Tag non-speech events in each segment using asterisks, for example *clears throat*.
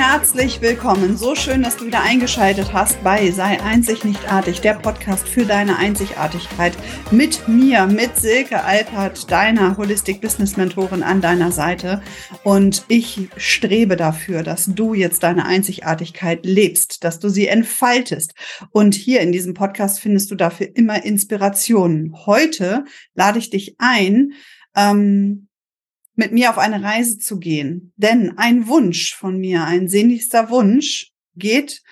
herzlich willkommen. So schön, dass du wieder eingeschaltet hast bei Sei einzig nicht artig, der Podcast für deine Einzigartigkeit. Mit mir, mit Silke Alpert, deiner Holistic Business Mentorin an deiner Seite. Und ich strebe dafür, dass du jetzt deine Einzigartigkeit lebst, dass du sie entfaltest. Und hier in diesem Podcast findest du dafür immer Inspirationen. Heute lade ich dich ein, ähm, mit mir auf eine Reise zu gehen. Denn ein Wunsch von mir, ein sehnlichster Wunsch geht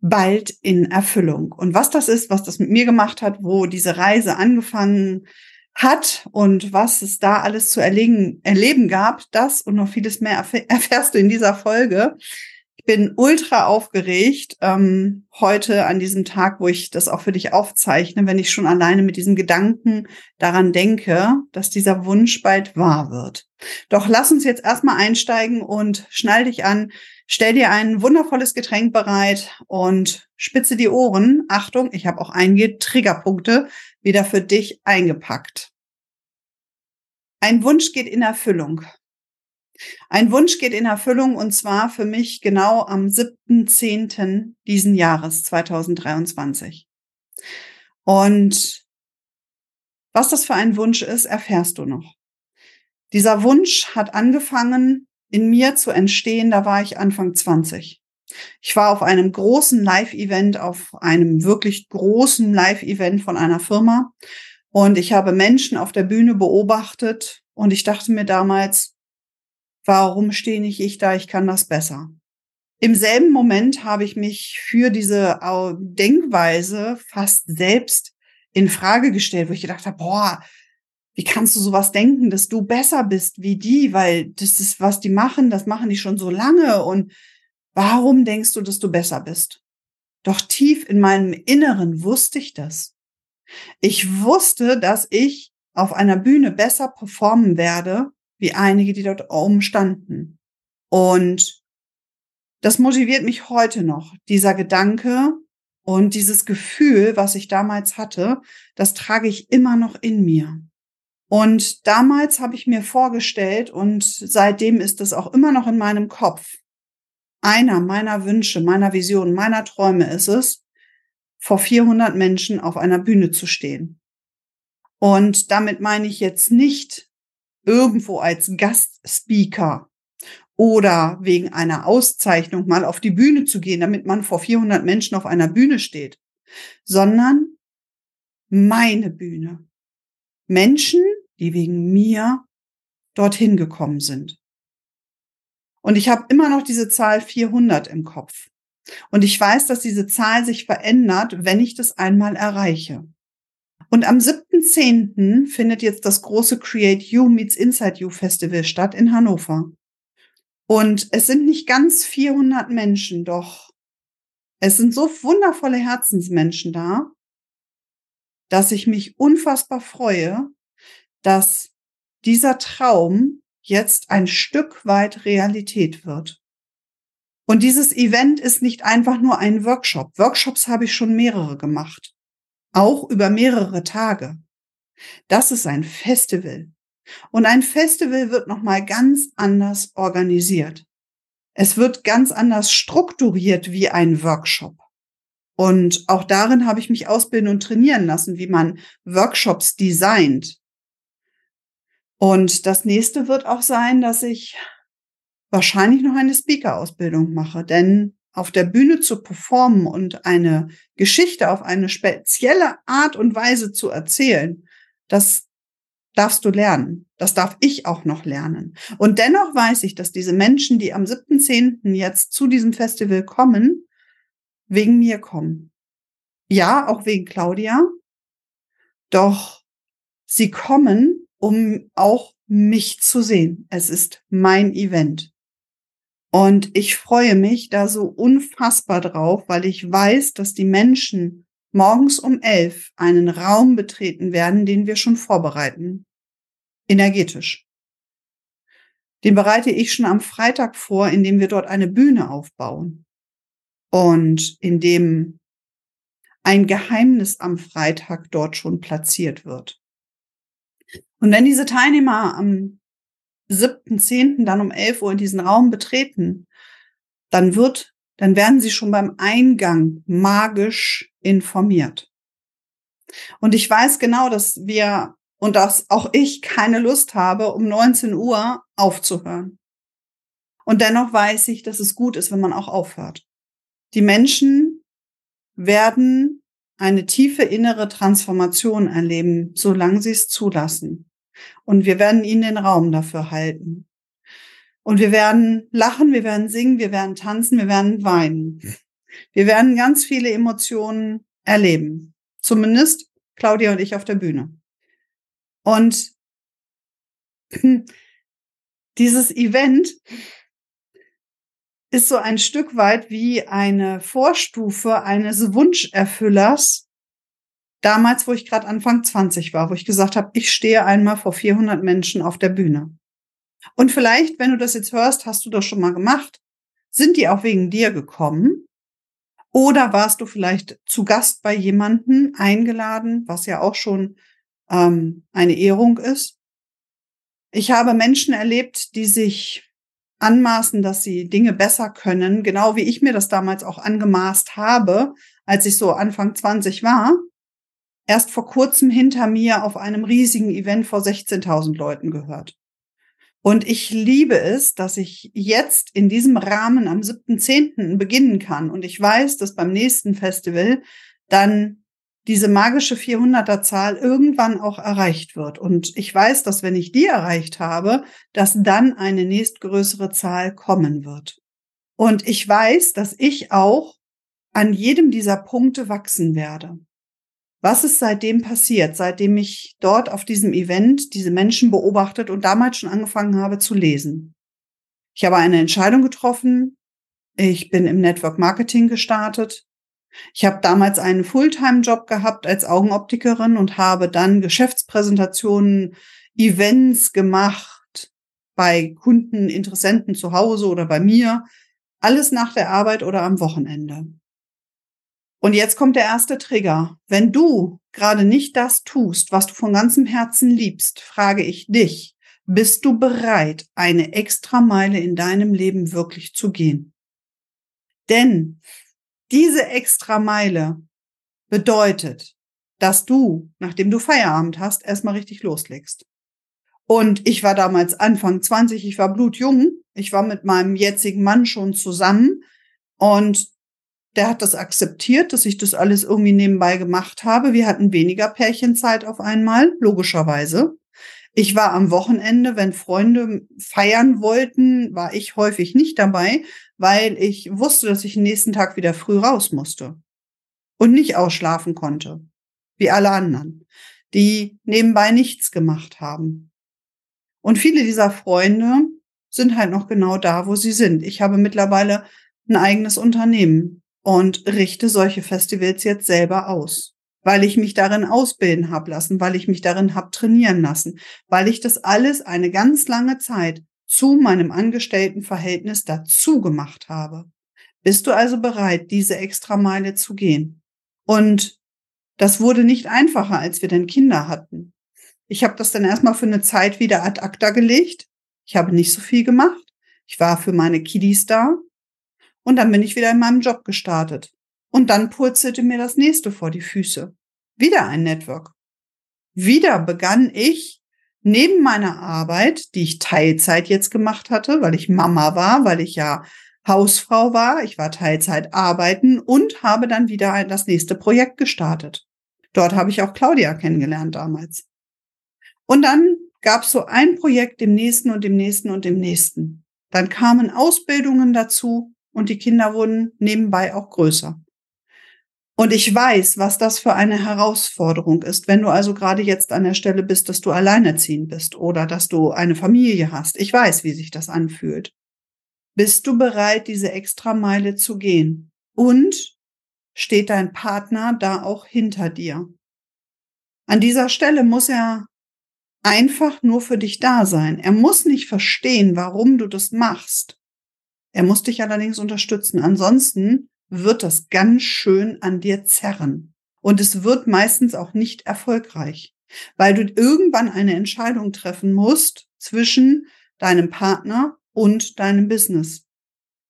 bald in Erfüllung. Und was das ist, was das mit mir gemacht hat, wo diese Reise angefangen hat und was es da alles zu erlegen, erleben gab, das und noch vieles mehr erfährst du in dieser Folge bin ultra aufgeregt ähm, heute an diesem Tag, wo ich das auch für dich aufzeichne, wenn ich schon alleine mit diesem Gedanken daran denke, dass dieser Wunsch bald wahr wird. Doch lass uns jetzt erstmal einsteigen und schnall dich an, stell dir ein wundervolles Getränk bereit und spitze die Ohren. Achtung, ich habe auch einige Triggerpunkte wieder für dich eingepackt. Ein Wunsch geht in Erfüllung. Ein Wunsch geht in Erfüllung und zwar für mich genau am 7.10. diesen Jahres 2023. Und was das für ein Wunsch ist, erfährst du noch. Dieser Wunsch hat angefangen in mir zu entstehen, da war ich Anfang 20. Ich war auf einem großen Live-Event, auf einem wirklich großen Live-Event von einer Firma und ich habe Menschen auf der Bühne beobachtet und ich dachte mir damals, warum stehe nicht ich da, ich kann das besser. Im selben Moment habe ich mich für diese Denkweise fast selbst in Frage gestellt, wo ich gedacht habe, boah, wie kannst du sowas denken, dass du besser bist wie die, weil das ist, was die machen, das machen die schon so lange und warum denkst du, dass du besser bist? Doch tief in meinem Inneren wusste ich das. Ich wusste, dass ich auf einer Bühne besser performen werde, wie einige, die dort oben standen. Und das motiviert mich heute noch, dieser Gedanke und dieses Gefühl, was ich damals hatte, das trage ich immer noch in mir. Und damals habe ich mir vorgestellt und seitdem ist es auch immer noch in meinem Kopf. Einer meiner Wünsche, meiner Visionen, meiner Träume ist es, vor 400 Menschen auf einer Bühne zu stehen. Und damit meine ich jetzt nicht irgendwo als Gastspeaker oder wegen einer Auszeichnung mal auf die Bühne zu gehen, damit man vor 400 Menschen auf einer Bühne steht, sondern meine Bühne. Menschen, die wegen mir dorthin gekommen sind. Und ich habe immer noch diese Zahl 400 im Kopf. Und ich weiß, dass diese Zahl sich verändert, wenn ich das einmal erreiche. Und am 7.10. findet jetzt das große Create You Meets Inside You Festival statt in Hannover. Und es sind nicht ganz 400 Menschen, doch es sind so wundervolle Herzensmenschen da, dass ich mich unfassbar freue, dass dieser Traum jetzt ein Stück weit Realität wird. Und dieses Event ist nicht einfach nur ein Workshop. Workshops habe ich schon mehrere gemacht auch über mehrere Tage. Das ist ein Festival. Und ein Festival wird nochmal ganz anders organisiert. Es wird ganz anders strukturiert wie ein Workshop. Und auch darin habe ich mich ausbilden und trainieren lassen, wie man Workshops designt. Und das nächste wird auch sein, dass ich wahrscheinlich noch eine Speaker-Ausbildung mache, denn auf der Bühne zu performen und eine Geschichte auf eine spezielle Art und Weise zu erzählen, das darfst du lernen. Das darf ich auch noch lernen. Und dennoch weiß ich, dass diese Menschen, die am 7.10. jetzt zu diesem Festival kommen, wegen mir kommen. Ja, auch wegen Claudia. Doch sie kommen, um auch mich zu sehen. Es ist mein Event. Und ich freue mich da so unfassbar drauf, weil ich weiß, dass die Menschen morgens um elf einen Raum betreten werden, den wir schon vorbereiten. Energetisch. Den bereite ich schon am Freitag vor, indem wir dort eine Bühne aufbauen. Und indem ein Geheimnis am Freitag dort schon platziert wird. Und wenn diese Teilnehmer am 7.10. dann um 11 Uhr in diesen Raum betreten, dann wird, dann werden sie schon beim Eingang magisch informiert. Und ich weiß genau, dass wir und dass auch ich keine Lust habe, um 19 Uhr aufzuhören. Und dennoch weiß ich, dass es gut ist, wenn man auch aufhört. Die Menschen werden eine tiefe innere Transformation erleben, solange sie es zulassen. Und wir werden ihnen den Raum dafür halten. Und wir werden lachen, wir werden singen, wir werden tanzen, wir werden weinen. Wir werden ganz viele Emotionen erleben. Zumindest Claudia und ich auf der Bühne. Und *clears throat* dieses Event ist so ein Stück weit wie eine Vorstufe eines Wunscherfüllers. Damals, wo ich gerade Anfang 20 war, wo ich gesagt habe, ich stehe einmal vor 400 Menschen auf der Bühne. Und vielleicht, wenn du das jetzt hörst, hast du das schon mal gemacht. Sind die auch wegen dir gekommen? Oder warst du vielleicht zu Gast bei jemanden eingeladen, was ja auch schon ähm, eine Ehrung ist? Ich habe Menschen erlebt, die sich anmaßen, dass sie Dinge besser können, genau wie ich mir das damals auch angemaßt habe, als ich so Anfang 20 war, erst vor kurzem hinter mir auf einem riesigen Event vor 16.000 Leuten gehört. Und ich liebe es, dass ich jetzt in diesem Rahmen am 7.10. beginnen kann. Und ich weiß, dass beim nächsten Festival dann diese magische 400er Zahl irgendwann auch erreicht wird. Und ich weiß, dass wenn ich die erreicht habe, dass dann eine nächstgrößere Zahl kommen wird. Und ich weiß, dass ich auch an jedem dieser Punkte wachsen werde. Was ist seitdem passiert, seitdem ich dort auf diesem Event diese Menschen beobachtet und damals schon angefangen habe zu lesen? Ich habe eine Entscheidung getroffen. Ich bin im Network Marketing gestartet. Ich habe damals einen Fulltime-Job gehabt als Augenoptikerin und habe dann Geschäftspräsentationen, Events gemacht bei Kunden, Interessenten zu Hause oder bei mir. Alles nach der Arbeit oder am Wochenende. Und jetzt kommt der erste Trigger. Wenn du gerade nicht das tust, was du von ganzem Herzen liebst, frage ich dich, bist du bereit, eine extra Meile in deinem Leben wirklich zu gehen? Denn diese extra Meile bedeutet, dass du, nachdem du Feierabend hast, erstmal richtig loslegst. Und ich war damals Anfang 20, ich war blutjung. Ich war mit meinem jetzigen Mann schon zusammen und der hat das akzeptiert, dass ich das alles irgendwie nebenbei gemacht habe. Wir hatten weniger Pärchenzeit auf einmal, logischerweise. Ich war am Wochenende, wenn Freunde feiern wollten, war ich häufig nicht dabei, weil ich wusste, dass ich den nächsten Tag wieder früh raus musste und nicht ausschlafen konnte, wie alle anderen, die nebenbei nichts gemacht haben. Und viele dieser Freunde sind halt noch genau da, wo sie sind. Ich habe mittlerweile ein eigenes Unternehmen und richte solche Festivals jetzt selber aus, weil ich mich darin ausbilden habe lassen, weil ich mich darin habe trainieren lassen, weil ich das alles eine ganz lange Zeit zu meinem Angestelltenverhältnis dazu gemacht habe. Bist du also bereit, diese Extrameile zu gehen? Und das wurde nicht einfacher, als wir dann Kinder hatten. Ich habe das dann erstmal für eine Zeit wieder ad acta gelegt. Ich habe nicht so viel gemacht. Ich war für meine Kiddies da. Und dann bin ich wieder in meinem Job gestartet. Und dann purzelte mir das nächste vor die Füße. Wieder ein Network. Wieder begann ich neben meiner Arbeit, die ich Teilzeit jetzt gemacht hatte, weil ich Mama war, weil ich ja Hausfrau war, ich war Teilzeit arbeiten und habe dann wieder das nächste Projekt gestartet. Dort habe ich auch Claudia kennengelernt damals. Und dann gab es so ein Projekt dem nächsten und dem nächsten und dem nächsten. Dann kamen Ausbildungen dazu und die Kinder wurden nebenbei auch größer. Und ich weiß, was das für eine Herausforderung ist, wenn du also gerade jetzt an der Stelle bist, dass du alleinerziehend bist oder dass du eine Familie hast. Ich weiß, wie sich das anfühlt. Bist du bereit, diese extra Meile zu gehen? Und steht dein Partner da auch hinter dir? An dieser Stelle muss er einfach nur für dich da sein. Er muss nicht verstehen, warum du das machst. Er muss dich allerdings unterstützen. Ansonsten wird das ganz schön an dir zerren. Und es wird meistens auch nicht erfolgreich, weil du irgendwann eine Entscheidung treffen musst zwischen deinem Partner und deinem Business.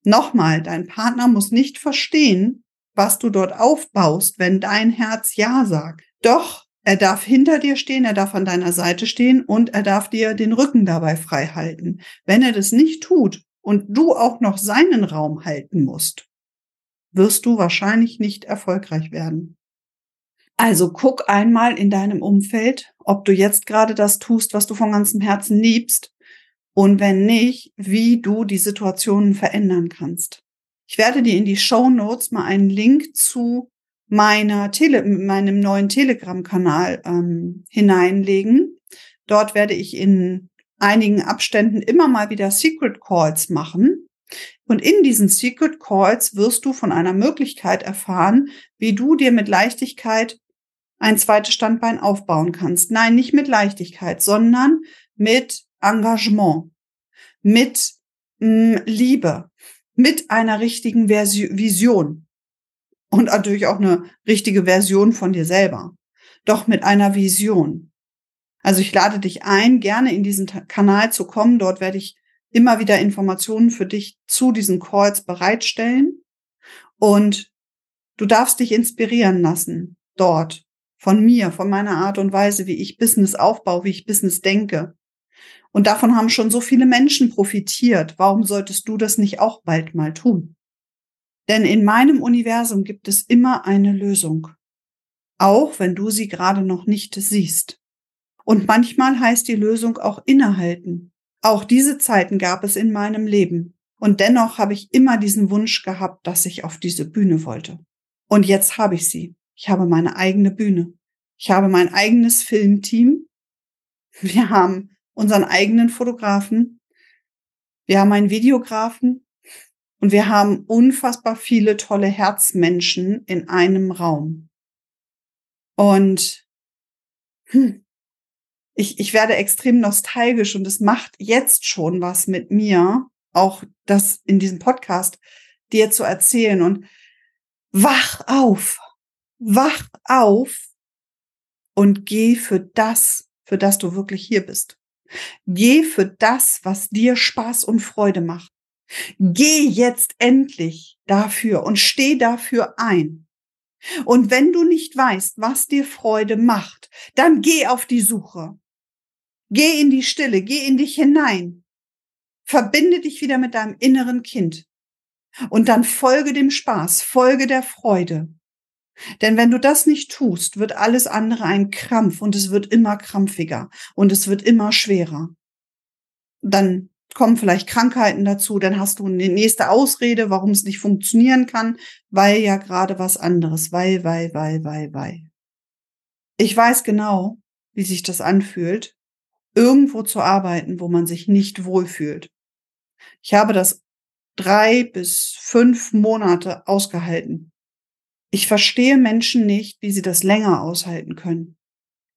Nochmal, dein Partner muss nicht verstehen, was du dort aufbaust, wenn dein Herz Ja sagt. Doch er darf hinter dir stehen, er darf an deiner Seite stehen und er darf dir den Rücken dabei frei halten. Wenn er das nicht tut und du auch noch seinen Raum halten musst, wirst du wahrscheinlich nicht erfolgreich werden. Also guck einmal in deinem Umfeld, ob du jetzt gerade das tust, was du von ganzem Herzen liebst und wenn nicht, wie du die Situationen verändern kannst. Ich werde dir in die Show Notes mal einen Link zu meiner Tele meinem neuen Telegram-Kanal ähm, hineinlegen. Dort werde ich in einigen Abständen immer mal wieder Secret Calls machen. Und in diesen Secret Calls wirst du von einer Möglichkeit erfahren, wie du dir mit Leichtigkeit ein zweites Standbein aufbauen kannst. Nein, nicht mit Leichtigkeit, sondern mit Engagement, mit mh, mm, Liebe, mit einer richtigen Vision und natürlich auch eine richtige Version von dir selber, doch mit einer Vision. Also ich lade dich ein, gerne in diesen Kanal zu kommen. Dort werde ich immer wieder Informationen für dich zu diesen Calls bereitstellen und du darfst dich inspirieren lassen dort von mir, von meiner Art und Weise, wie ich Business aufbaue, wie ich Business denke. Und davon haben schon so viele Menschen profitiert. Warum solltest du das nicht auch bald mal tun? Denn in meinem Universum gibt es immer eine Lösung. Auch wenn du sie gerade noch nicht siehst. Und manchmal heißt die Lösung auch innehalten. Auch diese Zeiten gab es in meinem Leben. Und dennoch habe ich immer diesen Wunsch gehabt, dass ich auf diese Bühne wollte. Und jetzt habe ich sie. Ich habe meine eigene Bühne. Ich habe mein eigenes Filmteam. Wir haben unseren eigenen Fotografen. Wir haben einen Videografen. Und wir haben unfassbar viele tolle Herzmenschen in einem Raum. Und hm, ich, ich werde extrem nostalgisch und es macht jetzt schon was mit mir, auch das in diesem Podcast dir zu erzählen. Und wach auf, wach auf und geh für das, für das du wirklich hier bist. Geh für das, was dir Spaß und Freude macht. Geh jetzt endlich dafür und steh dafür ein. Und wenn du nicht weißt, was dir Freude macht, dann geh auf die Suche. Geh in die Stille, geh in dich hinein. Verbinde dich wieder mit deinem inneren Kind. Und dann folge dem Spaß, folge der Freude. Denn wenn du das nicht tust, wird alles andere ein Krampf und es wird immer krampfiger und es wird immer schwerer. Dann kommen vielleicht Krankheiten dazu, dann hast du eine nächste Ausrede, warum es nicht funktionieren kann, weil ja gerade was anderes, weil, weil, weil, weil, weil. Ich weiß genau, wie sich das anfühlt, irgendwo zu arbeiten, wo man sich nicht wohlfühlt. Ich habe das drei bis fünf Monate ausgehalten. Ich verstehe Menschen nicht, wie sie das länger aushalten können.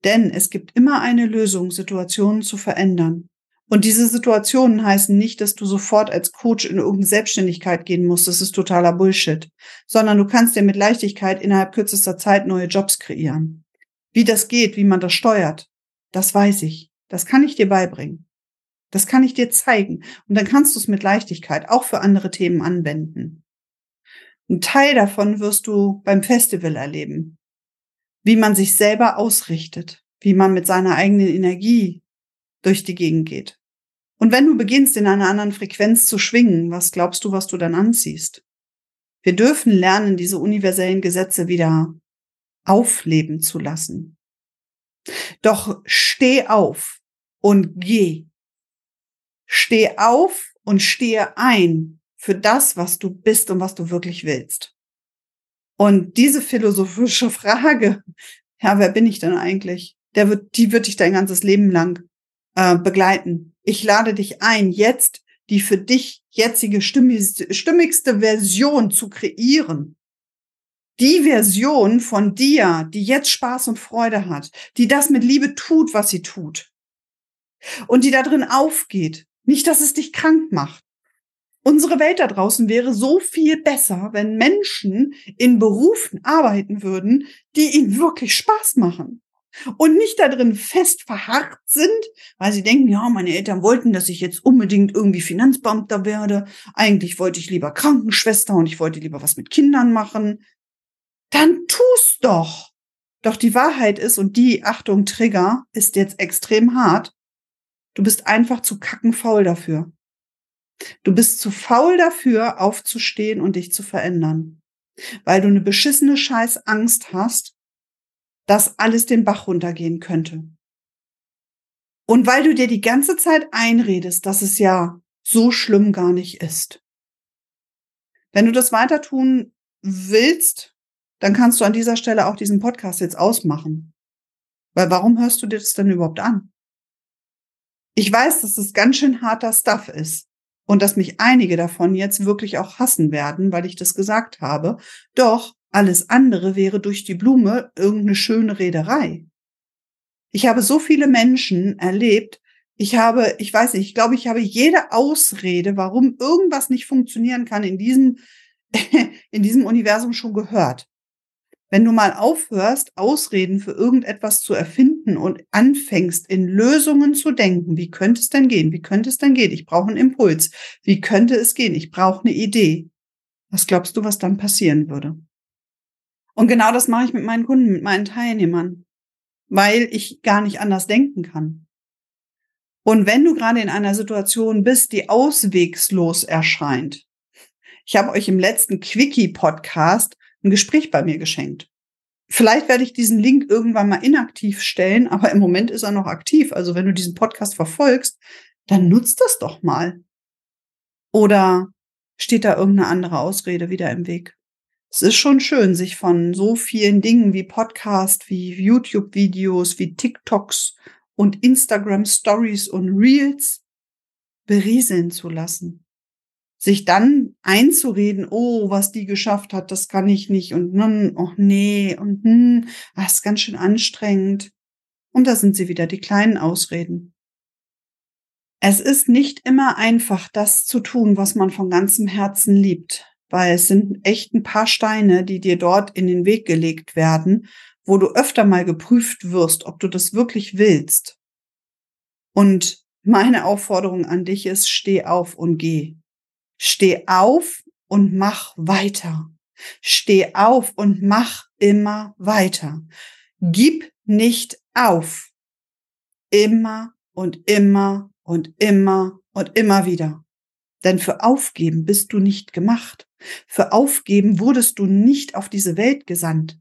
Denn es gibt immer eine Lösung, Situationen zu verändern. Und diese Situationen heißen nicht, dass du sofort als Coach in irgendeine Selbstständigkeit gehen musst. Das ist totaler Bullshit. Sondern du kannst dir mit Leichtigkeit innerhalb kürzester Zeit neue Jobs kreieren. Wie das geht, wie man das steuert, das weiß ich. Das kann ich dir beibringen. Das kann ich dir zeigen. Und dann kannst du es mit Leichtigkeit auch für andere Themen anwenden. Ein Teil davon wirst du beim Festival erleben. Wie man sich selber ausrichtet, wie man mit seiner eigenen Energie durch die Gegend geht. Und wenn du beginnst, in einer anderen Frequenz zu schwingen, was glaubst du, was du dann anziehst? Wir dürfen lernen, diese universellen Gesetze wieder aufleben zu lassen. Doch steh auf und geh. Steh auf und stehe ein für das, was du bist und was du wirklich willst. Und diese philosophische *laughs* Frage, ja, wer bin ich denn eigentlich? Der wird, die wird dich dein ganzes Leben lang äh, begleiten. Ich lade dich ein, jetzt die für dich jetzige stimmigste, stimmigste Version zu kreieren. Die Version von dir, die jetzt Spaß und Freude hat, die das mit Liebe tut, was sie tut. Und die da drin aufgeht. Nicht, dass es dich krank macht. Unsere Welt da draußen wäre so viel besser, wenn Menschen in Berufen arbeiten würden, die ihnen wirklich Spaß machen. und nicht da drin fest verharrt sind, weil sie denken, ja, meine Eltern wollten, dass ich jetzt unbedingt irgendwie Finanzbeamter werde. Eigentlich wollte ich lieber Krankenschwester und ich wollte lieber was mit Kindern machen. Dann tu's doch. Doch die Wahrheit ist, und die, Achtung, Trigger, ist jetzt extrem hart. Du bist einfach zu kacken faul dafür. Du bist zu faul dafür, aufzustehen und dich zu verändern. Weil du eine beschissene Scheiß Angst hast, dass alles den Bach runtergehen könnte. Und weil du dir die ganze Zeit einredest, dass es ja so schlimm gar nicht ist. Wenn du das weiter tun willst, dann kannst du an dieser Stelle auch diesen Podcast jetzt ausmachen. Weil warum hörst du dir das denn überhaupt an? Ich weiß, dass das ganz schön harter Stuff ist und dass mich einige davon jetzt wirklich auch hassen werden, weil ich das gesagt habe. Doch alles andere wäre durch die Blume irgendeine schöne Rederei. Ich habe so viele Menschen erlebt. Ich habe, ich weiß nicht, ich glaube, ich habe jede Ausrede, warum irgendwas nicht funktionieren kann in diesem, *laughs* in diesem Universum schon gehört. Wenn du mal aufhörst, Ausreden für irgendetwas zu erfinden und anfängst, in Lösungen zu denken, wie könnte es denn gehen? Wie könnte es denn gehen? Ich brauche einen Impuls. Wie könnte es gehen? Ich brauche eine Idee. Was glaubst du, was dann passieren würde? Und genau das mache ich mit meinen Kunden, mit meinen Teilnehmern, weil ich gar nicht anders denken kann. Und wenn du gerade in einer Situation bist, die auswegslos erscheint, ich habe euch im letzten Quickie-Podcast ein Gespräch bei mir geschenkt. Vielleicht werde ich diesen Link irgendwann mal inaktiv stellen, aber im Moment ist er noch aktiv. Also wenn du diesen Podcast verfolgst, dann nutzt das doch mal. Oder steht da irgendeine andere Ausrede wieder im Weg? es ist schon schön, sich von so vielen Dingen wie Podcast, wie YouTube-Videos, wie TikToks und Instagram Stories und Reels berieseln zu lassen. Sich dann einzureden, oh, was die geschafft hat, das kann ich nicht und nun, oh nee, und hm, das ist ganz schön anstrengend. Und da sind sie wieder, die kleinen Ausreden. Es ist nicht immer einfach, das zu tun, was man von ganzem Herzen liebt weil es sind echt ein paar Steine, die dir dort in den Weg gelegt werden, wo du öfter mal geprüft wirst, ob du das wirklich willst. Und meine Aufforderung an dich ist, steh auf und geh. Steh auf und mach weiter. Steh auf und mach immer weiter. Gib nicht auf. Immer und immer und immer und immer wieder. Denn für Aufgeben bist du nicht gemacht. Für Aufgeben wurdest du nicht auf diese Welt gesandt,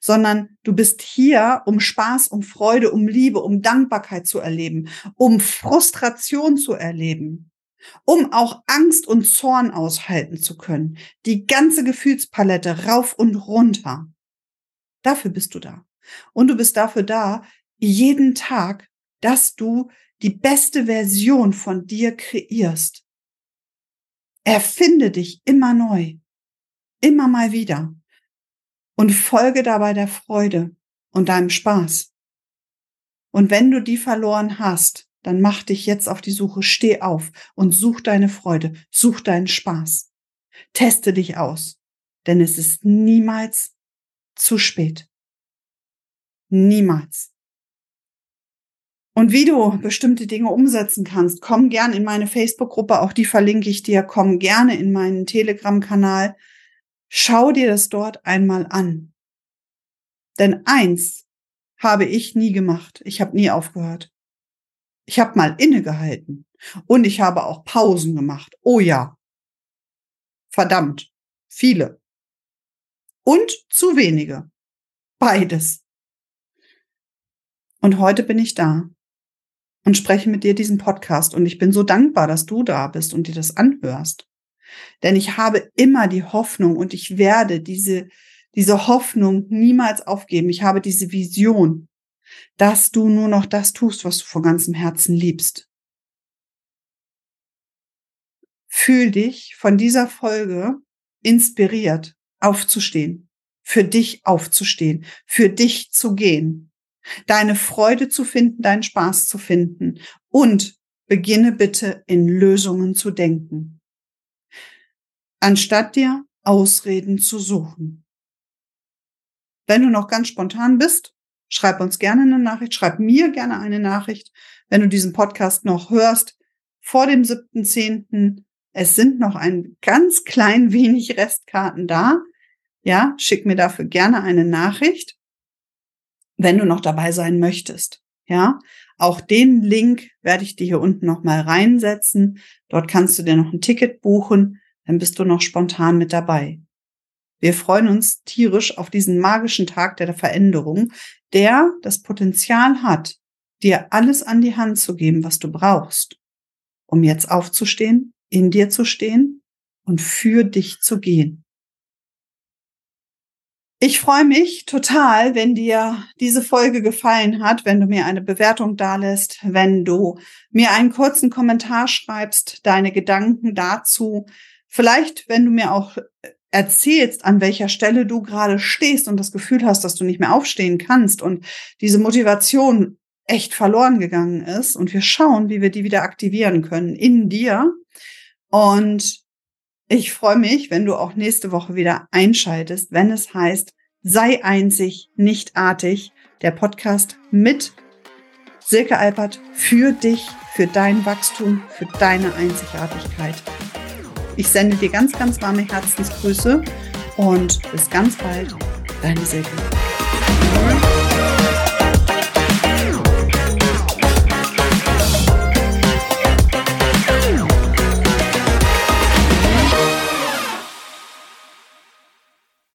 sondern du bist hier, um Spaß, um Freude, um Liebe, um Dankbarkeit zu erleben, um Frustration zu erleben, um auch Angst und Zorn aushalten zu können. Die ganze Gefühlspalette rauf und runter. Dafür bist du da. Und du bist dafür da, jeden Tag, dass du die beste Version von dir kreierst Erfinde dich immer neu, immer mal wieder und folge dabei der Freude und deinem Spaß. Und wenn du die verloren hast, dann mach dich jetzt auf die Suche, steh auf und such deine Freude, such deinen Spaß. Teste dich aus, denn es ist niemals zu spät. Niemals. Und wie du bestimmte Dinge umsetzen kannst, komm gern in meine Facebook-Gruppe, auch die verlinke ich dir, komm gerne in meinen Telegram-Kanal. Schau dir das dort einmal an. Denn eins habe ich nie gemacht. Ich habe nie aufgehört. Ich habe mal innegehalten und ich habe auch Pausen gemacht. Oh ja. Verdammt. Viele. Und zu wenige. Beides. Und heute bin ich da und spreche mit dir diesen Podcast. Und ich bin so dankbar, dass du da bist und dir das anhörst. Denn ich habe immer die Hoffnung und ich werde diese, diese Hoffnung niemals aufgeben. Ich habe diese Vision, dass du nur noch das tust, was du von ganzem Herzen liebst. Fühl dich von dieser Folge inspiriert, aufzustehen, für dich aufzustehen, für dich zu gehen deine Freude zu finden, deinen Spaß zu finden und beginne bitte in Lösungen zu denken, anstatt dir Ausreden zu suchen. Wenn du noch ganz spontan bist, schreib uns gerne eine Nachricht, schreib mir gerne eine Nachricht, wenn du diesen Podcast noch hörst vor dem 7.10. Es sind noch ein ganz klein *laughs* wenig Restkarten da. Ja, schick mir dafür gerne eine Nachricht, wenn du noch dabei sein möchtest. Ja, auch den Link werde ich dir hier unten nochmal reinsetzen. Dort kannst du dir noch ein Ticket buchen. Dann bist du noch spontan mit dabei. Wir freuen uns tierisch auf diesen magischen Tag der Veränderung, der das Potenzial hat, dir alles an die Hand zu geben, was du brauchst, um jetzt aufzustehen, in dir zu stehen und für dich zu gehen. Ich freue mich total, wenn dir diese Folge gefallen hat, wenn du mir eine Bewertung dalässt, wenn du mir einen kurzen Kommentar schreibst, deine Gedanken dazu. Vielleicht, wenn du mir auch erzählst, an welcher Stelle du gerade stehst und das Gefühl hast, dass du nicht mehr aufstehen kannst und diese Motivation echt verloren gegangen ist und wir schauen, wie wir die wieder aktivieren können in dir. Und ich freue mich, wenn du auch nächste Woche wieder einschaltest, wenn es heißt, sei einzig, nicht artig, der Podcast mit Silke Alpert für dich, für dein Wachstum, für deine Einzigartigkeit. Ich sende dir ganz, ganz warme Herzensgrüße und bis ganz bald, deine Silke.